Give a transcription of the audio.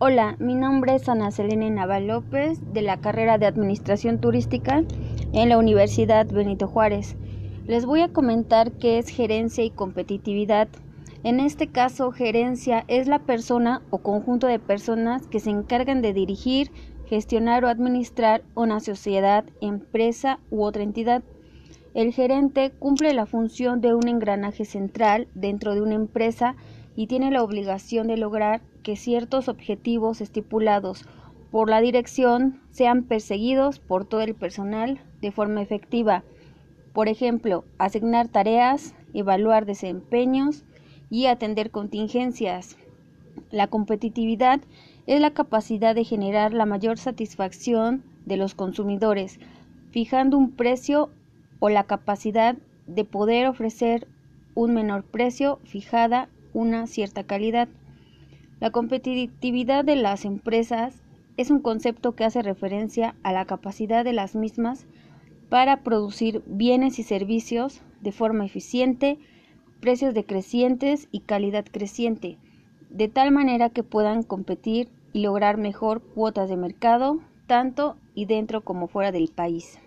Hola, mi nombre es Ana Selene Naval López de la carrera de Administración Turística en la Universidad Benito Juárez. Les voy a comentar qué es gerencia y competitividad. En este caso, gerencia es la persona o conjunto de personas que se encargan de dirigir, gestionar o administrar una sociedad, empresa u otra entidad. El gerente cumple la función de un engranaje central dentro de una empresa y tiene la obligación de lograr que ciertos objetivos estipulados por la dirección sean perseguidos por todo el personal de forma efectiva. Por ejemplo, asignar tareas, evaluar desempeños y atender contingencias. La competitividad es la capacidad de generar la mayor satisfacción de los consumidores, fijando un precio o la capacidad de poder ofrecer un menor precio fijada una cierta calidad. La competitividad de las empresas es un concepto que hace referencia a la capacidad de las mismas para producir bienes y servicios de forma eficiente, precios decrecientes y calidad creciente, de tal manera que puedan competir y lograr mejor cuotas de mercado, tanto y dentro como fuera del país.